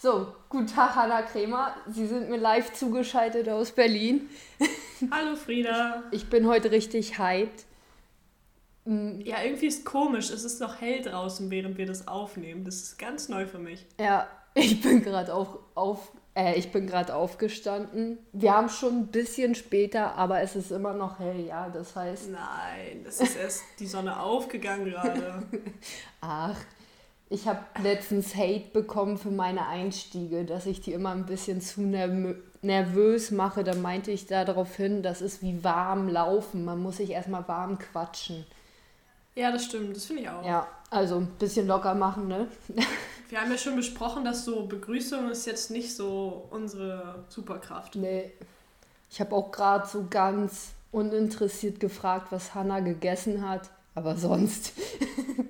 So, guten Tag, Hanna Kremer. Sie sind mir live zugeschaltet aus Berlin. Hallo Frieda. Ich bin heute richtig hyped. Mm. Ja, irgendwie ist komisch. Es ist noch hell draußen, während wir das aufnehmen. Das ist ganz neu für mich. Ja, ich bin gerade auf, auf, äh, ich bin gerade aufgestanden. Wir haben schon ein bisschen später, aber es ist immer noch hell, ja. Das heißt. Nein, es ist erst die Sonne aufgegangen gerade. Ach, ich habe letztens Hate bekommen für meine Einstiege, dass ich die immer ein bisschen zu nervös mache. Da meinte ich darauf hin, das ist wie warm laufen. Man muss sich erstmal warm quatschen. Ja, das stimmt. Das finde ich auch. Ja, also ein bisschen locker machen, ne? Wir haben ja schon besprochen, dass so Begrüßung ist jetzt nicht so unsere Superkraft. Nee. Ich habe auch gerade so ganz uninteressiert gefragt, was Hannah gegessen hat. Aber sonst.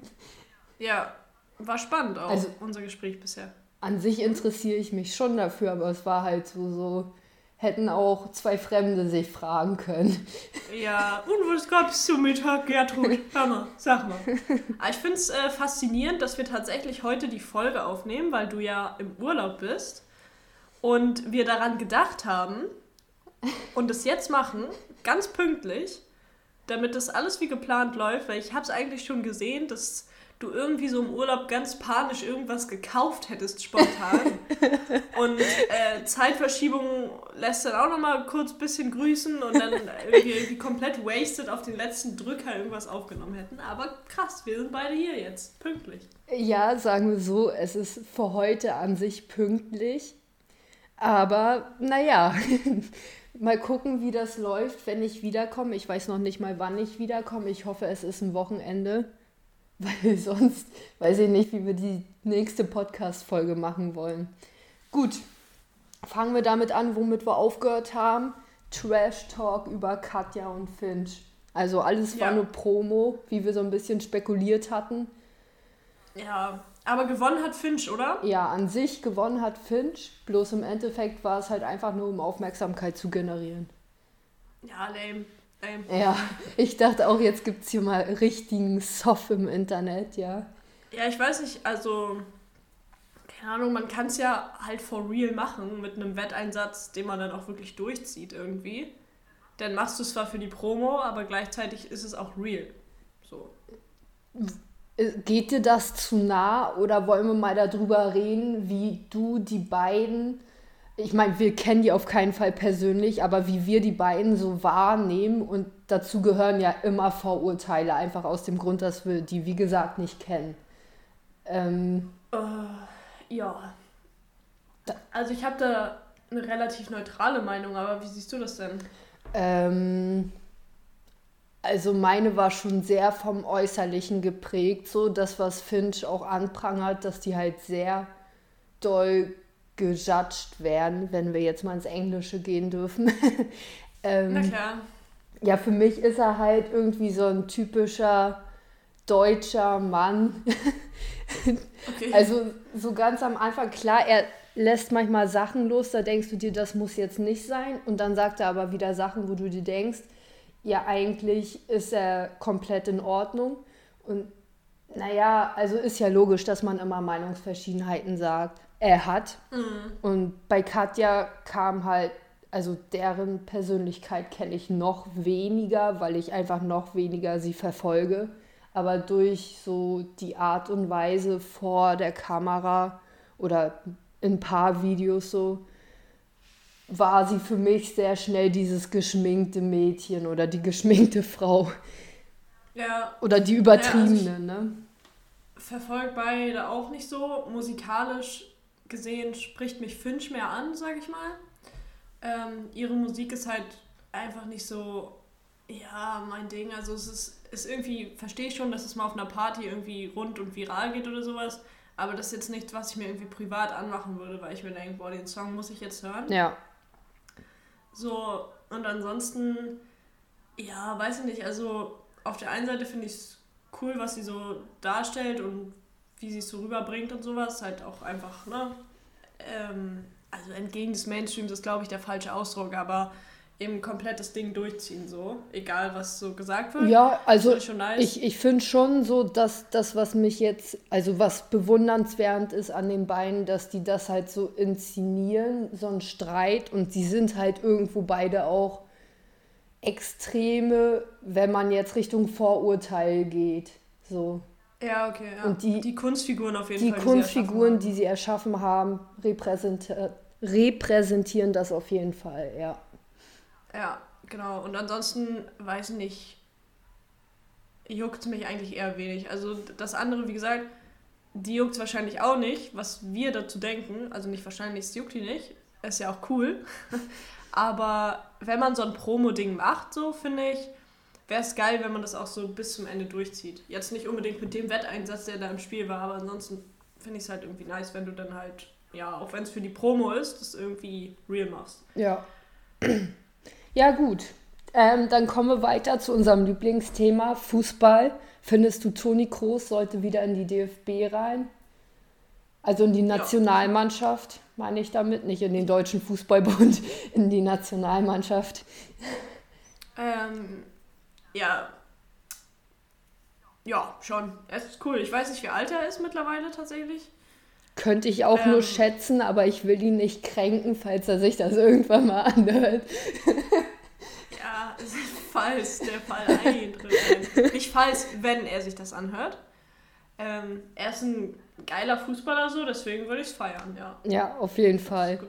ja, war spannend auch, also, unser Gespräch bisher. An sich interessiere ich mich schon dafür, aber es war halt so, so hätten auch zwei Fremde sich fragen können. Ja, und was gab es zum Mittag, Gertrud? Hör mal, sag mal. ich finde es äh, faszinierend, dass wir tatsächlich heute die Folge aufnehmen, weil du ja im Urlaub bist und wir daran gedacht haben und es jetzt machen, ganz pünktlich, damit das alles wie geplant läuft, weil ich habe es eigentlich schon gesehen, dass du irgendwie so im Urlaub ganz panisch irgendwas gekauft hättest, spontan. und äh, Zeitverschiebung lässt dann auch nochmal kurz ein bisschen grüßen und dann irgendwie, irgendwie komplett wasted auf den letzten Drücker irgendwas aufgenommen hätten. Aber krass, wir sind beide hier jetzt, pünktlich. Ja, sagen wir so, es ist für heute an sich pünktlich. Aber naja, mal gucken, wie das läuft, wenn ich wiederkomme. Ich weiß noch nicht mal, wann ich wiederkomme. Ich hoffe, es ist ein Wochenende weil sonst weiß ich nicht, wie wir die nächste Podcast-Folge machen wollen. Gut, fangen wir damit an, womit wir aufgehört haben. Trash Talk über Katja und Finch. Also alles war ja. nur Promo, wie wir so ein bisschen spekuliert hatten. Ja, aber gewonnen hat Finch, oder? Ja, an sich gewonnen hat Finch. Bloß im Endeffekt war es halt einfach nur, um Aufmerksamkeit zu generieren. Ja, lame. Ähm. Ja, ich dachte auch, jetzt gibt es hier mal richtigen Soft im Internet, ja. Ja, ich weiß nicht, also, keine Ahnung, man kann es ja halt for real machen mit einem Wetteinsatz, den man dann auch wirklich durchzieht irgendwie. Dann machst du es zwar für die Promo, aber gleichzeitig ist es auch real. So. Geht dir das zu nah oder wollen wir mal darüber reden, wie du die beiden ich meine, wir kennen die auf keinen Fall persönlich, aber wie wir die beiden so wahrnehmen und dazu gehören ja immer Vorurteile, einfach aus dem Grund, dass wir die, wie gesagt, nicht kennen. Ähm, uh, ja. Also ich habe da eine relativ neutrale Meinung, aber wie siehst du das denn? Ähm, also meine war schon sehr vom Äußerlichen geprägt, so das, was Finch auch anprangert, dass die halt sehr doll gejudged werden, wenn wir jetzt mal ins Englische gehen dürfen. ähm, Na klar. Ja, für mich ist er halt irgendwie so ein typischer deutscher Mann. okay. Also so ganz am Anfang, klar, er lässt manchmal Sachen los, da denkst du dir, das muss jetzt nicht sein. Und dann sagt er aber wieder Sachen, wo du dir denkst, ja, eigentlich ist er komplett in Ordnung. Und naja, also ist ja logisch, dass man immer Meinungsverschiedenheiten sagt er hat. Mhm. Und bei Katja kam halt, also deren Persönlichkeit kenne ich noch weniger, weil ich einfach noch weniger sie verfolge. Aber durch so die Art und Weise vor der Kamera oder in ein paar Videos so, war sie für mich sehr schnell dieses geschminkte Mädchen oder die geschminkte Frau. Ja. Oder die übertriebene, ja, also ne? Verfolgt beide auch nicht so. Musikalisch gesehen spricht mich Finch mehr an, sag ich mal. Ähm, ihre Musik ist halt einfach nicht so, ja, mein Ding. Also es ist, ist irgendwie, verstehe ich schon, dass es mal auf einer Party irgendwie rund und viral geht oder sowas. Aber das ist jetzt nichts, was ich mir irgendwie privat anmachen würde, weil ich mir denke, boah, den Song muss ich jetzt hören. Ja. So, und ansonsten, ja, weiß ich nicht, also auf der einen Seite finde ich es cool, was sie so darstellt und wie sie es so rüberbringt und sowas, halt auch einfach, ne? Ähm, also entgegen des Mainstreams ist, glaube ich, der falsche Ausdruck, aber eben komplett das Ding durchziehen, so. Egal, was so gesagt wird. Ja, also ich, nice. ich, ich finde schon so, dass das, was mich jetzt, also was bewundernswert ist an den Beinen, dass die das halt so inszenieren, so ein Streit und die sind halt irgendwo beide auch Extreme, wenn man jetzt Richtung Vorurteil geht. So. Ja, okay. Ja. Und die, die Kunstfiguren auf jeden die Fall. Die Kunstfiguren, die sie erschaffen haben, repräsentieren repräsentieren das auf jeden Fall, ja. Ja, genau. Und ansonsten, weiß ich nicht, juckt mich eigentlich eher wenig. Also das andere, wie gesagt, die juckt es wahrscheinlich auch nicht, was wir dazu denken. Also nicht wahrscheinlich, es juckt die nicht. Ist ja auch cool. Aber wenn man so ein Promo-Ding macht, so finde ich, wäre es geil, wenn man das auch so bis zum Ende durchzieht. Jetzt nicht unbedingt mit dem Wetteinsatz, der da im Spiel war, aber ansonsten finde ich es halt irgendwie nice, wenn du dann halt, ja, auch wenn es für die Promo ist, das irgendwie real machst. Ja. Ja, gut. Ähm, dann kommen wir weiter zu unserem Lieblingsthema, Fußball. Findest du, Toni Kroos sollte wieder in die DFB rein? Also in die Nationalmannschaft, meine ich damit, nicht in den Deutschen Fußballbund, in die Nationalmannschaft. Ähm, ja. Ja, schon. Es ist cool. Ich weiß nicht, wie alt er ist mittlerweile tatsächlich. Könnte ich auch ähm, nur schätzen, aber ich will ihn nicht kränken, falls er sich das irgendwann mal anhört. ja, falls der Fall eintritt. Nicht falls, wenn er sich das anhört. Ähm, er ist ein geiler Fußballer so, deswegen würde ich es feiern, ja. Ja, auf jeden Fall.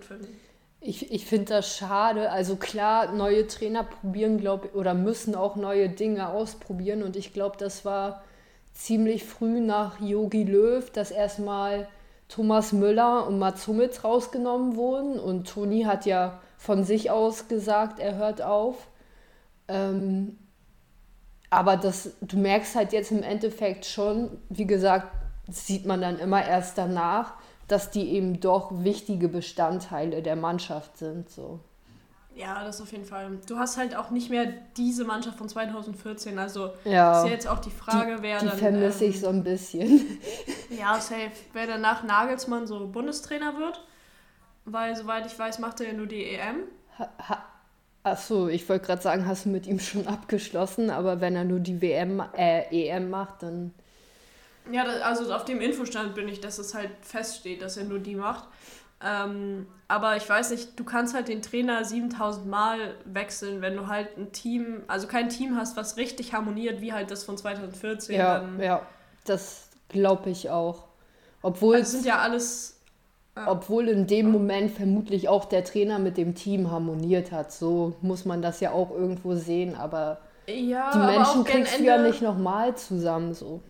Ich, ich finde das schade. Also klar, neue Trainer probieren, glaube oder müssen auch neue Dinge ausprobieren. Und ich glaube, das war ziemlich früh nach Yogi Löw, dass erstmal Thomas Müller und Mats Hummels rausgenommen wurden. Und Toni hat ja von sich aus gesagt, er hört auf. Ähm, aber das, du merkst halt jetzt im Endeffekt schon, wie gesagt, sieht man dann immer erst danach, dass die eben doch wichtige Bestandteile der Mannschaft sind. So. Ja, das auf jeden Fall. Du hast halt auch nicht mehr diese Mannschaft von 2014. Also ja, ist ja jetzt auch die Frage, die, wer die dann. Vermisse ähm, ich so ein bisschen. Ja, safe. Wer danach Nagelsmann so Bundestrainer wird. Weil, soweit ich weiß, macht er ja nur die EM. Ha, ha, Achso, ich wollte gerade sagen, hast du mit ihm schon abgeschlossen, aber wenn er nur die WM, äh, EM macht, dann. Ja, also auf dem Infostand bin ich, dass es halt feststeht, dass er nur die macht. Ähm, aber ich weiß nicht, du kannst halt den Trainer 7000 Mal wechseln, wenn du halt ein Team, also kein Team hast, was richtig harmoniert, wie halt das von 2014. Ja, ja, das glaube ich auch. Obwohl also sind ja alles. Obwohl in dem Moment vermutlich auch der Trainer mit dem Team harmoniert hat. So muss man das ja auch irgendwo sehen, aber ja, die Menschen kriegst du ja nicht nochmal zusammen so.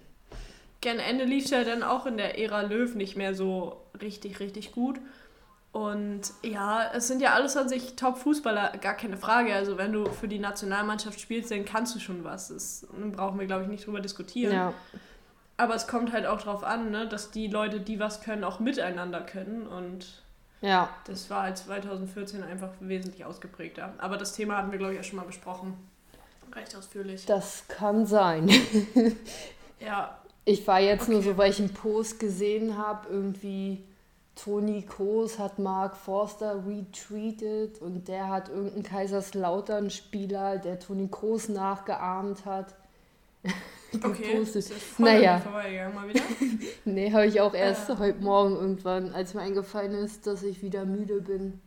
Gern Ende lief es ja dann auch in der Ära Löw nicht mehr so richtig, richtig gut. Und ja, es sind ja alles an sich Top-Fußballer, gar keine Frage. Also wenn du für die Nationalmannschaft spielst, dann kannst du schon was. Das brauchen wir, glaube ich, nicht drüber diskutieren. Ja. Aber es kommt halt auch darauf an, ne, dass die Leute, die was können, auch miteinander können. Und ja. das war halt 2014 einfach wesentlich ausgeprägter. Aber das Thema hatten wir, glaube ich, auch schon mal besprochen. Recht ausführlich. Das kann sein. ja. Ich war jetzt okay. nur so, weil ich einen Post gesehen habe, irgendwie Toni Kroos hat Mark Forster retweetet und der hat irgendeinen Kaiserslautern-Spieler, der Toni Kroos nachgeahmt hat. Okay, naja. mal wieder? nee, habe ich auch erst äh. heute Morgen irgendwann, als mir eingefallen ist, dass ich wieder müde bin.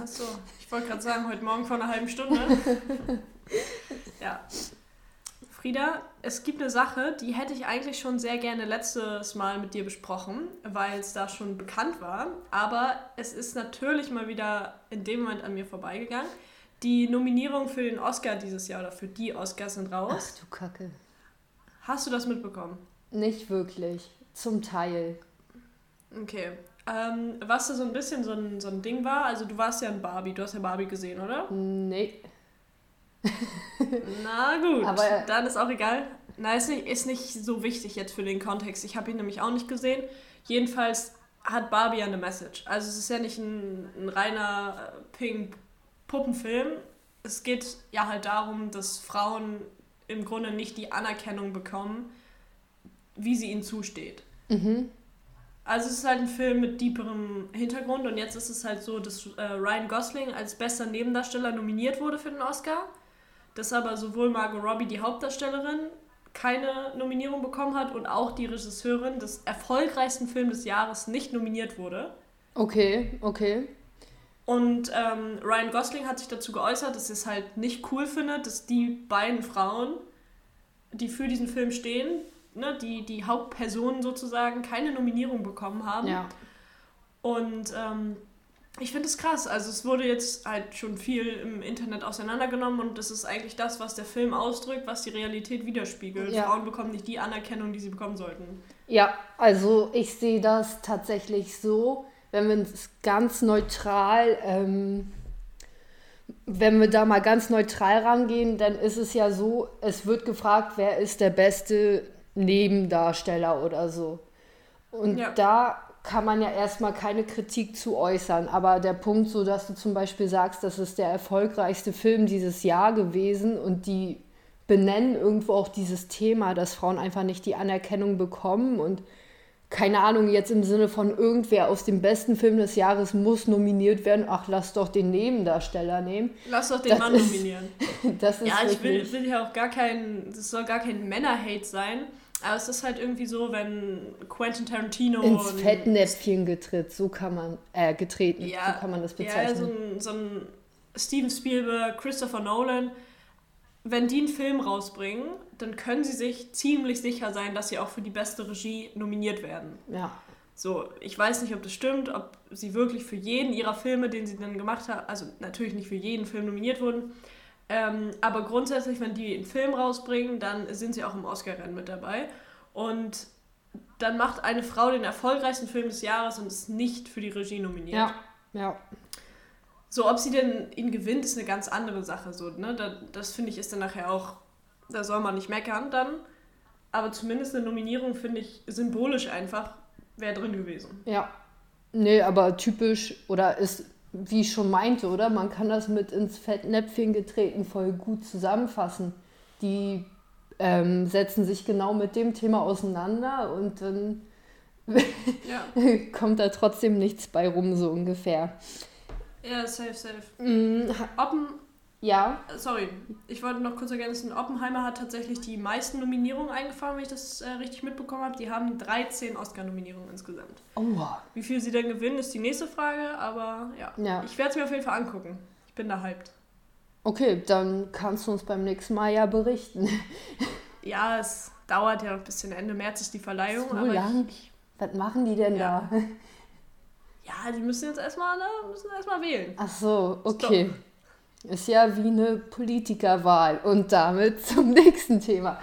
Achso, ich wollte gerade sagen, heute Morgen vor einer halben Stunde. ja. Frieda, es gibt eine Sache, die hätte ich eigentlich schon sehr gerne letztes Mal mit dir besprochen, weil es da schon bekannt war. Aber es ist natürlich mal wieder in dem Moment an mir vorbeigegangen. Die Nominierungen für den Oscar dieses Jahr oder für die Oscars sind raus. Ach du Kacke. Hast du das mitbekommen? Nicht wirklich. Zum Teil. Okay. Ähm, was da so ein bisschen so ein, so ein Ding war, also du warst ja in Barbie, du hast ja Barbie gesehen, oder? Nee. Na gut, Aber, dann ist auch egal. Na, ist nicht, ist nicht so wichtig jetzt für den Kontext. Ich habe ihn nämlich auch nicht gesehen. Jedenfalls hat Barbie ja eine Message. Also es ist ja nicht ein, ein reiner äh, Pink-Puppenfilm. Es geht ja halt darum, dass Frauen im Grunde nicht die Anerkennung bekommen, wie sie ihnen zusteht. Mhm. Also es ist halt ein Film mit deeperem Hintergrund und jetzt ist es halt so, dass äh, Ryan Gosling als bester Nebendarsteller nominiert wurde für den Oscar, dass aber sowohl Margot Robbie, die Hauptdarstellerin, keine Nominierung bekommen hat und auch die Regisseurin des erfolgreichsten Films des Jahres nicht nominiert wurde. Okay, okay. Und ähm, Ryan Gosling hat sich dazu geäußert, dass er es halt nicht cool findet, dass die beiden Frauen, die für diesen Film stehen, ne, die, die Hauptpersonen sozusagen, keine Nominierung bekommen haben. Ja. Und ähm, ich finde es krass. Also es wurde jetzt halt schon viel im Internet auseinandergenommen und das ist eigentlich das, was der Film ausdrückt, was die Realität widerspiegelt. Ja. Frauen bekommen nicht die Anerkennung, die sie bekommen sollten. Ja, also ich sehe das tatsächlich so, wenn wir es ganz neutral, ähm, wenn wir da mal ganz neutral rangehen, dann ist es ja so, es wird gefragt, wer ist der beste Nebendarsteller oder so. Und ja. da kann man ja erstmal keine Kritik zu äußern. Aber der Punkt, so dass du zum Beispiel sagst, das ist der erfolgreichste Film dieses Jahr gewesen und die benennen irgendwo auch dieses Thema, dass Frauen einfach nicht die Anerkennung bekommen und keine Ahnung, jetzt im Sinne von irgendwer aus dem besten Film des Jahres muss nominiert werden. Ach, lass doch den Nebendarsteller nehmen. Lass doch den das Mann ist, nominieren. das ist ja, ich will, will ja auch gar kein, das soll gar kein Männer-Hate sein. Aber es ist halt irgendwie so, wenn Quentin Tarantino ins Fettnäpfchen getritt, so kann man äh, getreten, ja, so kann man das bezeichnen. Ja, so ein, so ein Steven Spielberg, Christopher Nolan, wenn die einen Film rausbringen, dann können sie sich ziemlich sicher sein, dass sie auch für die beste Regie nominiert werden. Ja. So, ich weiß nicht, ob das stimmt, ob sie wirklich für jeden ihrer Filme, den sie dann gemacht haben, also natürlich nicht für jeden Film nominiert wurden, ähm, aber grundsätzlich, wenn die einen Film rausbringen, dann sind sie auch im Oscar-Rennen mit dabei. Und dann macht eine Frau den erfolgreichsten Film des Jahres und ist nicht für die Regie nominiert. Ja, ja. So, ob sie denn ihn gewinnt, ist eine ganz andere Sache. So, ne? das, das finde ich ist dann nachher auch, da soll man nicht meckern dann. Aber zumindest eine Nominierung finde ich symbolisch einfach, wäre drin gewesen. Ja. Nee, aber typisch oder ist wie ich schon meinte, oder? Man kann das mit ins Fettnäpfchen getreten voll gut zusammenfassen. Die ähm, setzen sich genau mit dem Thema auseinander und dann ja. kommt da trotzdem nichts bei rum, so ungefähr. Ja, safe, safe. Mhm. Oppen ja. Äh, sorry, ich wollte noch kurz ergänzen. Oppenheimer hat tatsächlich die meisten Nominierungen eingefahren, wenn ich das äh, richtig mitbekommen habe. Die haben 13 Oscar-Nominierungen insgesamt. Oh. Wie viel sie denn gewinnen, ist die nächste Frage, aber ja. ja. Ich werde es mir auf jeden Fall angucken. Ich bin da hyped. Okay, dann kannst du uns beim nächsten Mal ja berichten. ja, es dauert ja ein bisschen. Ende März ist die Verleihung. So lang? Ich, Was machen die denn ja. da? Ja, die müssen jetzt erstmal, ne, müssen erstmal wählen. Ach so, okay. Stop. Ist ja wie eine Politikerwahl. Und damit zum nächsten Thema.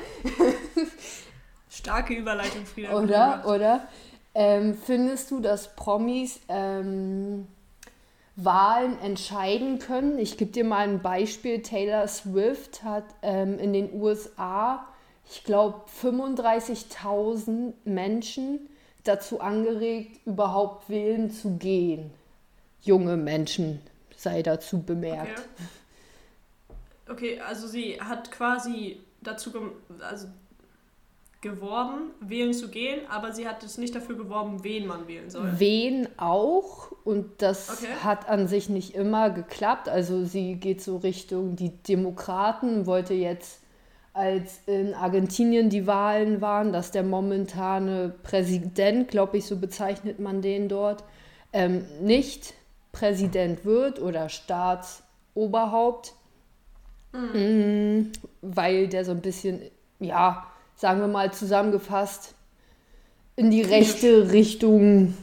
Starke Überleitung, Frieda. Oder? Oder? Ähm, findest du, dass Promis ähm, Wahlen entscheiden können? Ich gebe dir mal ein Beispiel. Taylor Swift hat ähm, in den USA, ich glaube, 35.000 Menschen dazu angeregt, überhaupt wählen zu gehen. Junge Menschen sei dazu bemerkt. Okay, okay also sie hat quasi dazu also geworben, wählen zu gehen, aber sie hat es nicht dafür geworben, wen man wählen soll. Wen auch und das okay. hat an sich nicht immer geklappt. Also sie geht so Richtung die Demokraten, wollte jetzt als in Argentinien die Wahlen waren, dass der momentane Präsident, glaube ich, so bezeichnet man den dort, ähm, nicht Präsident wird oder Staatsoberhaupt, mhm. weil der so ein bisschen, ja, sagen wir mal zusammengefasst, in die rechte Richtung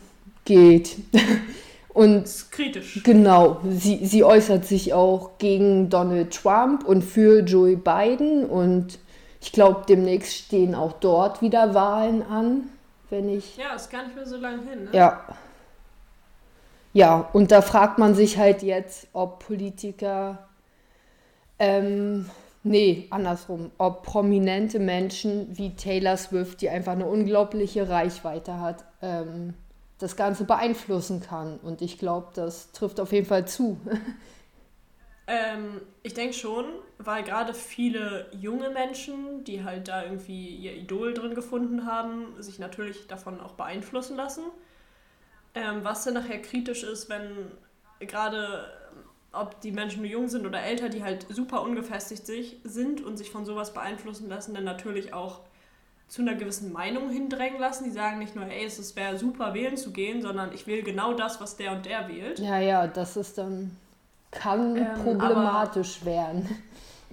geht. Und kritisch. Genau, sie, sie äußert sich auch gegen Donald Trump und für Joe Biden. Und ich glaube, demnächst stehen auch dort wieder Wahlen an, wenn ich. Ja, ist gar nicht mehr so lange hin. Ne? Ja. Ja, und da fragt man sich halt jetzt, ob Politiker, ähm, nee, andersrum, ob prominente Menschen wie Taylor Swift, die einfach eine unglaubliche Reichweite hat, ähm, das Ganze beeinflussen kann. Und ich glaube, das trifft auf jeden Fall zu. Ähm, ich denke schon, weil gerade viele junge Menschen, die halt da irgendwie ihr Idol drin gefunden haben, sich natürlich davon auch beeinflussen lassen. Ähm, was dann nachher kritisch ist, wenn gerade ob die Menschen nur jung sind oder älter, die halt super ungefestigt sich, sind und sich von sowas beeinflussen lassen, dann natürlich auch zu einer gewissen Meinung hindrängen lassen. Die sagen nicht nur, ey, es wäre super wählen zu gehen, sondern ich will genau das, was der und der wählt. Ja, ja, das ist dann kann ähm, problematisch werden.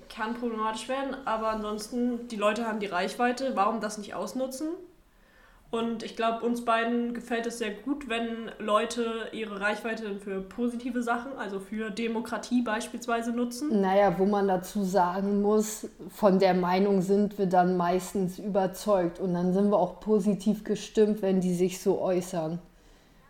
Kann problematisch werden, aber ansonsten, die Leute haben die Reichweite, warum das nicht ausnutzen? Und ich glaube, uns beiden gefällt es sehr gut, wenn Leute ihre Reichweite für positive Sachen, also für Demokratie beispielsweise nutzen. Naja, wo man dazu sagen muss, von der Meinung sind wir dann meistens überzeugt und dann sind wir auch positiv gestimmt, wenn die sich so äußern.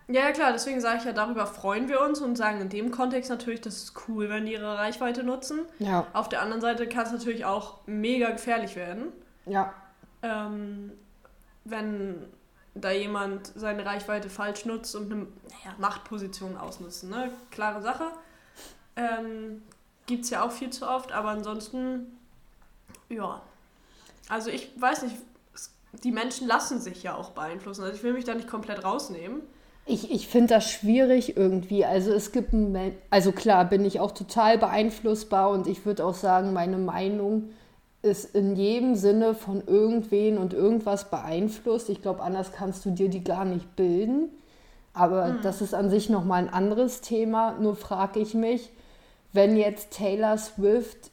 Ja, klar, deswegen sage ich ja, darüber freuen wir uns und sagen in dem Kontext natürlich, das ist cool, wenn die ihre Reichweite nutzen. Ja. Auf der anderen Seite kann es natürlich auch mega gefährlich werden. Ja. Ähm, wenn da jemand seine Reichweite falsch nutzt und eine naja, Machtposition ausnutzt. Ne? Klare Sache. Ähm, Gibt es ja auch viel zu oft, aber ansonsten, ja. Also ich weiß nicht, die Menschen lassen sich ja auch beeinflussen. Also ich will mich da nicht komplett rausnehmen. Ich, ich finde das schwierig irgendwie. Also es gibt, also klar, bin ich auch total beeinflussbar und ich würde auch sagen, meine Meinung ist in jedem Sinne von irgendwen und irgendwas beeinflusst. Ich glaube, anders kannst du dir die gar nicht bilden. Aber mhm. das ist an sich nochmal ein anderes Thema. Nur frage ich mich, wenn jetzt Taylor Swift,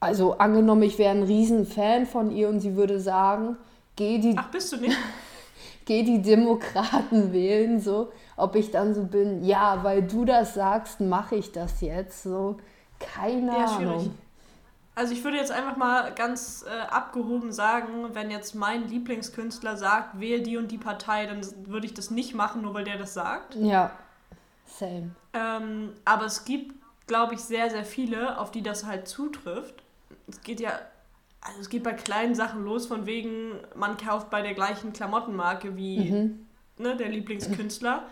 also angenommen, ich wäre ein Riesenfan von ihr und sie würde sagen, geh die. Ach, bist du nicht? geh die Demokraten wählen, so, ob ich dann so bin, ja, weil du das sagst, mache ich das jetzt, so, keine ja, Ahnung. Schwierig. Also ich würde jetzt einfach mal ganz äh, abgehoben sagen, wenn jetzt mein Lieblingskünstler sagt, wähle die und die Partei, dann würde ich das nicht machen, nur weil der das sagt. Ja, same. Ähm, aber es gibt, glaube ich, sehr, sehr viele, auf die das halt zutrifft. Es geht ja, also es geht bei kleinen Sachen los, von wegen, man kauft bei der gleichen Klamottenmarke wie mhm. ne, der Lieblingskünstler.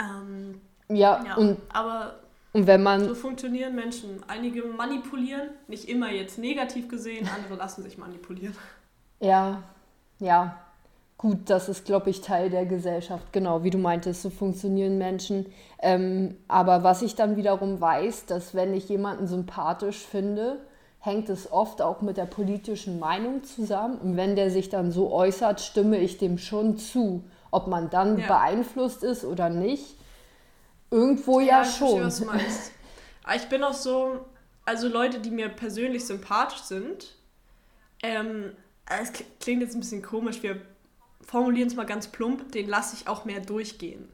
Ähm, ja, ja, und aber und wenn man. So funktionieren Menschen. Einige manipulieren, nicht immer jetzt negativ gesehen, andere lassen sich manipulieren. Ja, ja. Gut, das ist, glaube ich, Teil der Gesellschaft. Genau, wie du meintest, so funktionieren Menschen. Ähm, aber was ich dann wiederum weiß, dass wenn ich jemanden sympathisch finde, hängt es oft auch mit der politischen Meinung zusammen. Und wenn der sich dann so äußert, stimme ich dem schon zu. Ob man dann ja. beeinflusst ist oder nicht, Irgendwo ja, ja schon. Verstehe, was du meinst. Aber ich bin auch so, also Leute, die mir persönlich sympathisch sind, ähm, es klingt jetzt ein bisschen komisch, wir formulieren es mal ganz plump, den lasse ich auch mehr durchgehen.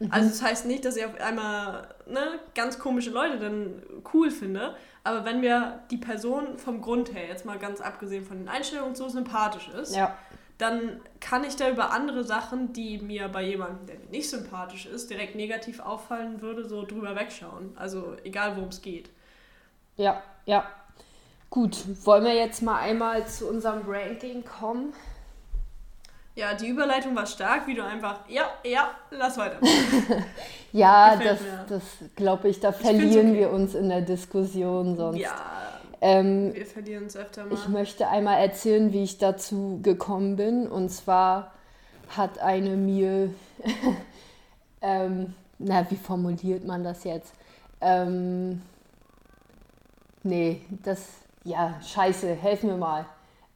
Mhm. Also das heißt nicht, dass ich auf einmal ne, ganz komische Leute dann cool finde, aber wenn mir die Person vom Grund her, jetzt mal ganz abgesehen von den Einstellungen, so sympathisch ist, ja dann kann ich da über andere Sachen, die mir bei jemandem, der mir nicht sympathisch ist, direkt negativ auffallen würde, so drüber wegschauen. Also egal, worum es geht. Ja, ja. Gut, wollen wir jetzt mal einmal zu unserem Ranking kommen? Ja, die Überleitung war stark, wie du einfach, ja, ja, lass weiter. ja, Gefällt das, das glaube ich, da ich verlieren okay. wir uns in der Diskussion sonst. Ja, ähm, Wir verlieren es öfter mal. Ich möchte einmal erzählen, wie ich dazu gekommen bin. Und zwar hat eine mir, ähm, na, wie formuliert man das jetzt? Ähm, nee, das, ja, scheiße, helf mir mal.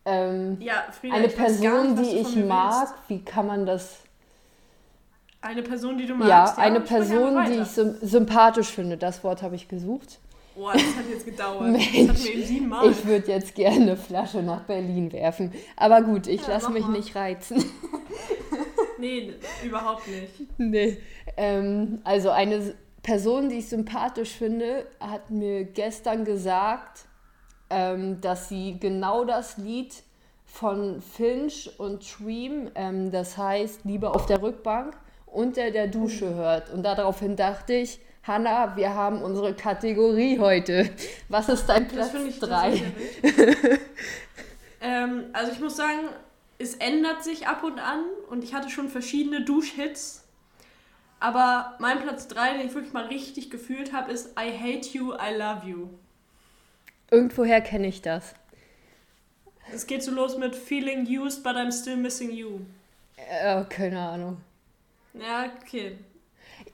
Ähm, ja, Frieda, eine Person, nicht, die ich mag, willst. wie kann man das... Eine Person, die du magst? Ja, eine Person, die ich sympathisch finde. Das Wort habe ich gesucht. Boah, das hat jetzt gedauert. Mensch. Ich würde jetzt gerne eine Flasche nach Berlin werfen. Aber gut, ich ja, lasse mich mal. nicht reizen. nee, überhaupt nicht. Nee. Ähm, also eine Person, die ich sympathisch finde, hat mir gestern gesagt, ähm, dass sie genau das Lied von Finch und Dream, ähm, das heißt Liebe auf der Rückbank, unter der Dusche hört. Und daraufhin dachte ich, Hanna, wir haben unsere Kategorie heute. Was ist dein Platz 3? ähm, also ich muss sagen, es ändert sich ab und an und ich hatte schon verschiedene Duschhits. Aber mein Platz 3, den ich wirklich mal richtig gefühlt habe, ist I Hate You, I Love You. Irgendwoher kenne ich das. Es geht so los mit Feeling used, but I'm still missing you. Äh, keine Ahnung. Ja, okay.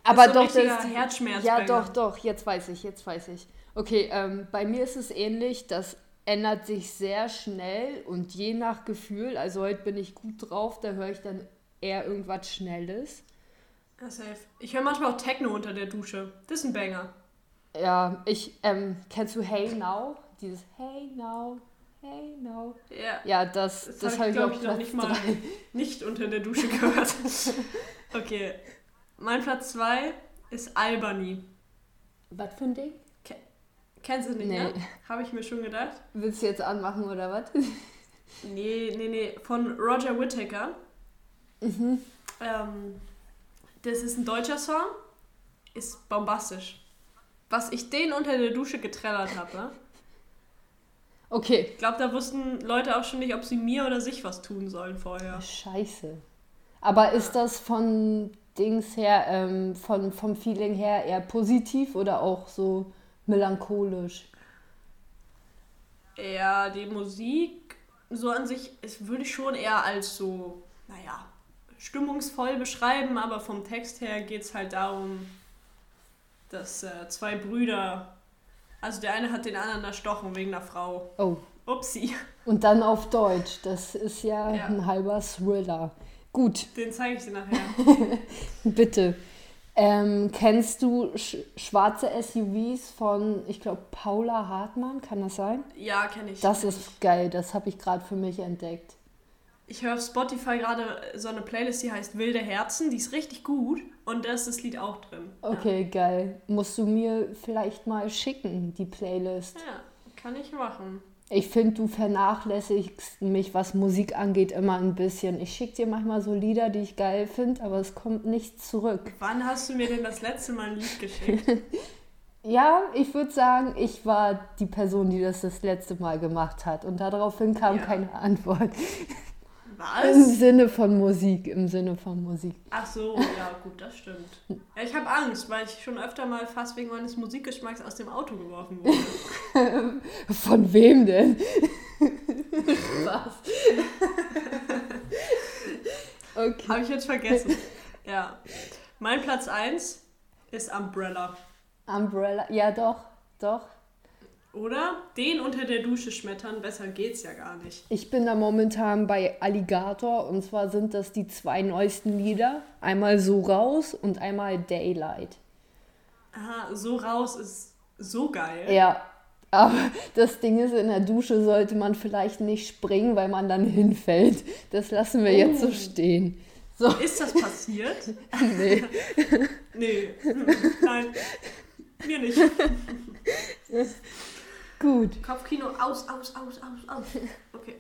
Aber so doch, das Herzschmerz. Ja, doch, doch, jetzt weiß ich, jetzt weiß ich. Okay, ähm, bei mir ist es ähnlich, das ändert sich sehr schnell und je nach Gefühl, also heute bin ich gut drauf, da höre ich dann eher irgendwas Schnelles. Ja, safe. Ich höre manchmal auch Techno unter der Dusche. Das ist ein Banger. Ja, ich, ähm, kennst du Hey Now? Dieses Hey Now, Hey Now. Ja. Ja, das, das, das habe ich, glaube ich, noch nicht mal nicht unter der Dusche gehört. okay. Mein Platz 2 ist Albany. Was für ein Ding? Ke Kennst du nicht, nee. ne? Habe ich mir schon gedacht. Willst du jetzt anmachen oder was? nee, nee, nee. Von Roger Whittaker. Mhm. Ähm, das ist ein deutscher Song. Ist bombastisch. Was ich den unter der Dusche getrellert habe. Ne? Okay. Ich glaube, da wussten Leute auch schon nicht, ob sie mir oder sich was tun sollen vorher. Scheiße. Aber ist das von Dings her, ähm, von, vom Feeling her eher positiv oder auch so melancholisch? Ja, die Musik so an sich ist, würde ich schon eher als so, naja, stimmungsvoll beschreiben, aber vom Text her geht es halt darum, dass äh, zwei Brüder, also der eine hat den anderen erstochen wegen einer Frau. Oh. Upsi. Und dann auf Deutsch, das ist ja, ja. ein halber Thriller. Gut. Den zeige ich dir nachher. Bitte. Ähm, kennst du sch schwarze SUVs von, ich glaube, Paula Hartmann? Kann das sein? Ja, kenne ich. Das ist geil, das habe ich gerade für mich entdeckt. Ich höre auf Spotify gerade so eine Playlist, die heißt Wilde Herzen, die ist richtig gut und da ist das Lied auch drin. Okay, ja. geil. Musst du mir vielleicht mal schicken, die Playlist. Ja, kann ich machen. Ich finde, du vernachlässigst mich, was Musik angeht, immer ein bisschen. Ich schicke dir manchmal so Lieder, die ich geil finde, aber es kommt nichts zurück. Wann hast du mir denn das letzte Mal ein Lied geschickt? ja, ich würde sagen, ich war die Person, die das das letzte Mal gemacht hat. Und daraufhin kam ja. keine Antwort. Was? Im Sinne von Musik, im Sinne von Musik. Ach so, ja, gut, das stimmt. Ja, ich habe Angst, weil ich schon öfter mal fast wegen meines Musikgeschmacks aus dem Auto geworfen wurde. von wem denn? Spaß. okay. Habe ich jetzt vergessen. Ja. Mein Platz 1 ist Umbrella. Umbrella, ja doch, doch. Oder? Den unter der Dusche schmettern, besser geht's ja gar nicht. Ich bin da momentan bei Alligator und zwar sind das die zwei neuesten Lieder. Einmal So raus und einmal Daylight. Aha, So raus ist so geil. Ja, aber das Ding ist, in der Dusche sollte man vielleicht nicht springen, weil man dann hinfällt. Das lassen wir oh. jetzt so oh. stehen. So. Ist das passiert? nee. nee. Nein. Mir nicht. Gut. Kopfkino aus, aus, aus, aus, aus. Okay.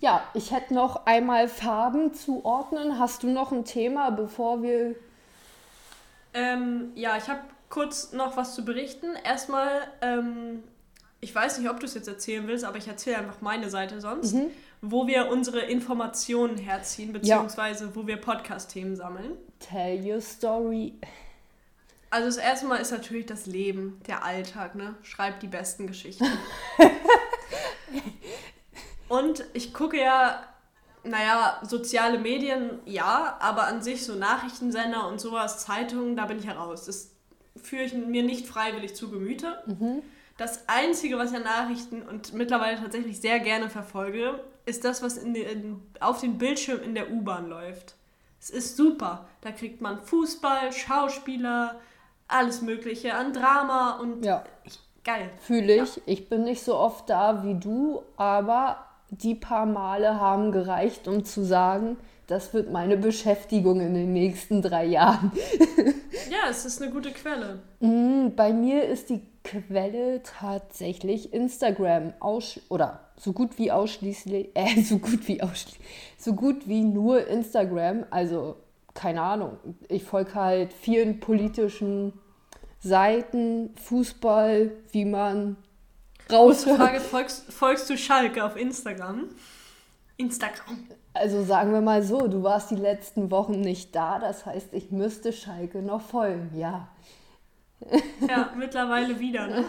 Ja, ich hätte noch einmal Farben zuordnen. Hast du noch ein Thema, bevor wir. Ähm, ja, ich habe kurz noch was zu berichten. Erstmal, ähm, ich weiß nicht, ob du es jetzt erzählen willst, aber ich erzähle einfach meine Seite sonst, mhm. wo wir unsere Informationen herziehen, beziehungsweise ja. wo wir Podcast-Themen sammeln. Tell your story. Also das erste Mal ist natürlich das Leben, der Alltag, ne? Schreibt die besten Geschichten. und ich gucke ja, naja, soziale Medien, ja, aber an sich so Nachrichtensender und sowas, Zeitungen, da bin ich heraus. Das führe ich mir nicht freiwillig zu Gemüte. Mhm. Das Einzige, was ich an Nachrichten und mittlerweile tatsächlich sehr gerne verfolge, ist das, was in den, auf den Bildschirm in der U-Bahn läuft. Es ist super. Da kriegt man Fußball, Schauspieler, alles Mögliche an Drama und ja. ich, geil. Fühle ich. Ja. Ich bin nicht so oft da wie du, aber die paar Male haben gereicht, um zu sagen, das wird meine Beschäftigung in den nächsten drei Jahren. ja, es ist eine gute Quelle. Mm, bei mir ist die Quelle tatsächlich Instagram aus oder so gut wie ausschließlich, äh, so gut wie ausschließlich, so gut wie nur Instagram. Also keine Ahnung, ich folge halt vielen politischen Seiten, Fußball, wie man raus. Frage, folgst, folgst du Schalke auf Instagram? Instagram. Also sagen wir mal so, du warst die letzten Wochen nicht da, das heißt, ich müsste Schalke noch folgen, ja. Ja, mittlerweile wieder, ne?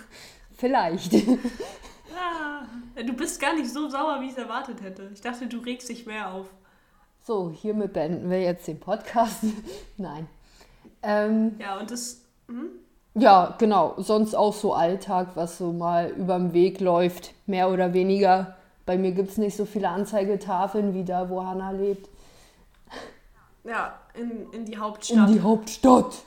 Vielleicht. Ja, du bist gar nicht so sauer, wie ich es erwartet hätte. Ich dachte, du regst dich mehr auf. So, hiermit beenden wir jetzt den Podcast. Nein. Ähm, ja, und das. Hm? Ja, genau. Sonst auch so Alltag, was so mal über den Weg läuft, mehr oder weniger. Bei mir gibt es nicht so viele Anzeigetafeln wie da, wo Hanna lebt. Ja, in, in die Hauptstadt. In die Hauptstadt.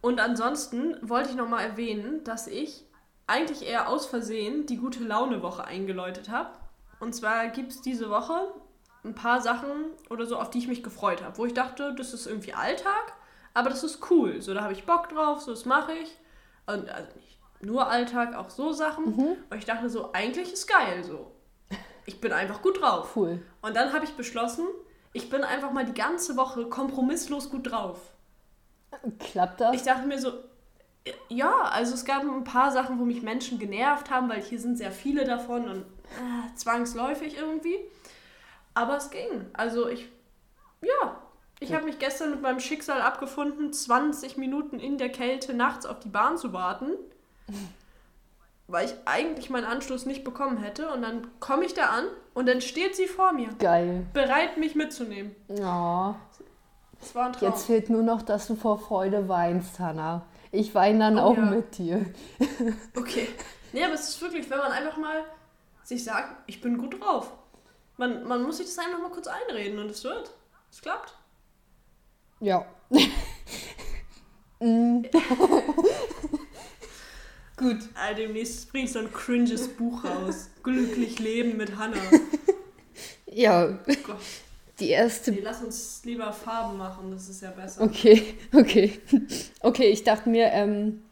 Und ansonsten wollte ich nochmal erwähnen, dass ich eigentlich eher aus Versehen die gute Laune-Woche eingeläutet habe. Und zwar gibt es diese Woche ein paar Sachen oder so, auf die ich mich gefreut habe, wo ich dachte, das ist irgendwie Alltag, aber das ist cool. So, da habe ich Bock drauf, so das mache ich. Und, also nicht nur Alltag, auch so Sachen. Mhm. Und ich dachte so, eigentlich ist geil so. Ich bin einfach gut drauf. Cool. Und dann habe ich beschlossen, ich bin einfach mal die ganze Woche kompromisslos gut drauf. Klappt das? Ich dachte mir so, ja, also es gab ein paar Sachen, wo mich Menschen genervt haben, weil hier sind sehr viele davon und äh, zwangsläufig irgendwie. Aber es ging. Also ich, ja, ich habe mich gestern mit meinem Schicksal abgefunden, 20 Minuten in der Kälte nachts auf die Bahn zu warten, weil ich eigentlich meinen Anschluss nicht bekommen hätte. Und dann komme ich da an und dann steht sie vor mir. Geil. Bereit, mich mitzunehmen. Ja. Das war ein Traum. Jetzt fehlt nur noch, dass du vor Freude weinst, Hannah. Ich weine dann oh, auch ja. mit dir. Okay. Nee, aber es ist wirklich, wenn man einfach mal sich sagt, ich bin gut drauf. Man, man muss sich das einfach mal kurz einreden und es wird. Es klappt. Ja. mm. Gut. Also demnächst bringe ich so ein cringes Buch raus. Glücklich leben mit Hannah. Ja. Gott. Die erste. Nee, lass uns lieber Farben machen, das ist ja besser. Okay, okay. Okay, ich dachte mir, ähm,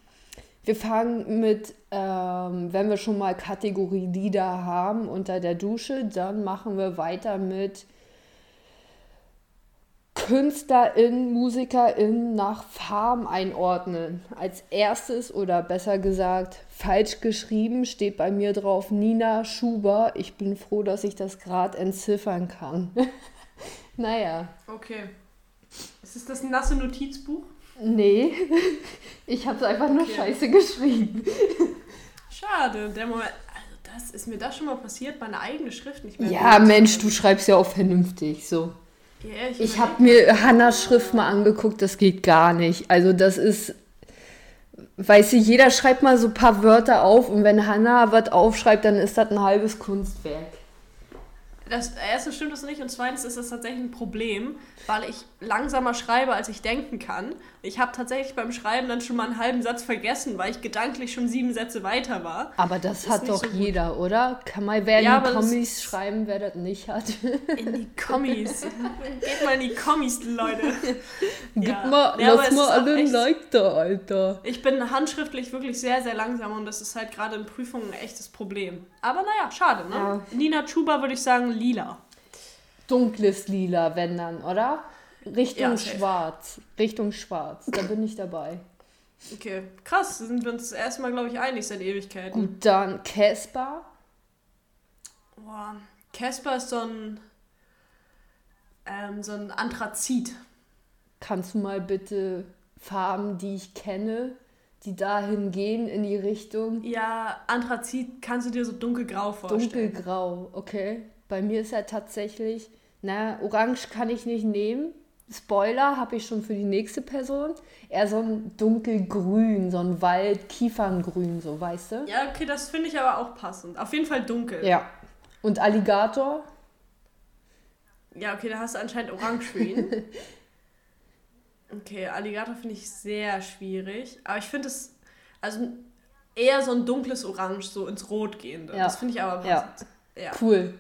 wir fangen mit, ähm, wenn wir schon mal Kategorie Lieder haben unter der Dusche, dann machen wir weiter mit KünstlerInnen, MusikerInnen nach Farben einordnen. Als erstes oder besser gesagt falsch geschrieben steht bei mir drauf Nina Schuber. Ich bin froh, dass ich das gerade entziffern kann. naja. Okay. Ist es das nasse Notizbuch? Nee, ich habe es einfach nur okay. scheiße geschrieben. Schade, der Moment. Also das ist mir das schon mal passiert, meine eigene Schrift nicht mehr. Ja, Mensch, du schreibst ja auch vernünftig so. Ja, ich ich habe mir Hannas Schrift mal angeguckt, das geht gar nicht. Also das ist, weißt du, jeder schreibt mal so ein paar Wörter auf und wenn Hanna was aufschreibt, dann ist das ein halbes Kunstwerk. Das erste stimmt das nicht und zweitens ist das tatsächlich ein Problem, weil ich langsamer schreibe, als ich denken kann. Ich habe tatsächlich beim Schreiben dann schon mal einen halben Satz vergessen, weil ich gedanklich schon sieben Sätze weiter war. Aber das, das hat doch so jeder, oder? Kann mal wer ja, in die Kommis schreiben, wer das nicht hat. In die Kommis. Geht mal in die Kommis, Leute. Gib ja. mal, ja, lass mal alle ein Like da, Alter. Ich bin handschriftlich wirklich sehr, sehr langsam und das ist halt gerade in Prüfungen ein echtes Problem. Aber naja, schade, ne? Nina Chuba würde ich sagen lila dunkles Lila, wenn dann, oder? Richtung ja, Schwarz. Richtung Schwarz. Da bin ich dabei. Okay, krass. Sind wir uns erstmal, glaube ich, einig seit Ewigkeiten. Gut, dann Casper. Boah, Casper ist so ein, ähm, so ein Anthrazit. Kannst du mal bitte Farben, die ich kenne, die dahin gehen in die Richtung? Ja, Anthrazit kannst du dir so dunkelgrau vorstellen. Dunkelgrau, okay. Bei mir ist er tatsächlich, na, orange kann ich nicht nehmen. Spoiler habe ich schon für die nächste Person. Eher so ein dunkelgrün, so ein Wald-Kieferngrün, so, weißt du? Ja, okay, das finde ich aber auch passend. Auf jeden Fall dunkel. Ja. Und Alligator? Ja, okay, da hast du anscheinend orange für ihn. okay, Alligator finde ich sehr schwierig. Aber ich finde es, also eher so ein dunkles Orange, so ins Rot gehende. Ja. Das finde ich aber passend. Ja. ja. Cool.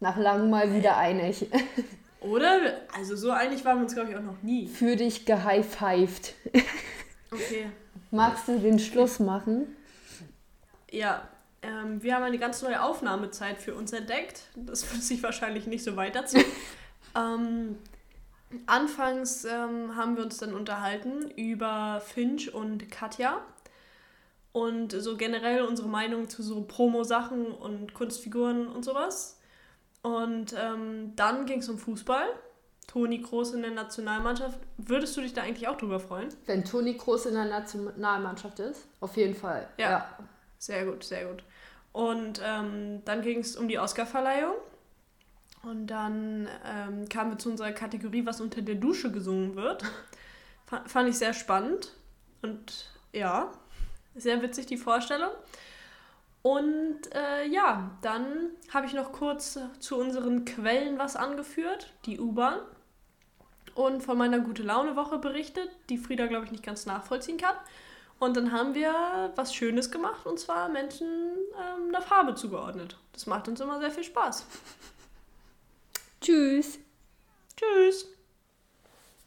Nach langem mal wieder einig. Oder? Also so einig waren wir uns, glaube ich, auch noch nie. Für dich gehighfived. Okay. Magst du den Schluss machen? Ja, ähm, wir haben eine ganz neue Aufnahmezeit für uns entdeckt. Das wird sich wahrscheinlich nicht so weiterziehen. ähm, anfangs ähm, haben wir uns dann unterhalten über Finch und Katja und so generell unsere Meinung zu so Promo-Sachen und Kunstfiguren und sowas. Und ähm, dann ging es um Fußball. Toni Kroos in der Nationalmannschaft. Würdest du dich da eigentlich auch drüber freuen? Wenn Toni Kroos in der Nationalmannschaft ist? Auf jeden Fall. Ja. ja. Sehr gut, sehr gut. Und ähm, dann ging es um die Oscarverleihung. Und dann ähm, kamen wir zu unserer Kategorie, was unter der Dusche gesungen wird. fand ich sehr spannend. Und ja, sehr witzig die Vorstellung. Und äh, ja, dann habe ich noch kurz zu unseren Quellen was angeführt, die U-Bahn. Und von meiner gute Laune Woche berichtet, die Frieda, glaube ich, nicht ganz nachvollziehen kann. Und dann haben wir was Schönes gemacht und zwar Menschen ähm, einer Farbe zugeordnet. Das macht uns immer sehr viel Spaß. Tschüss. Tschüss.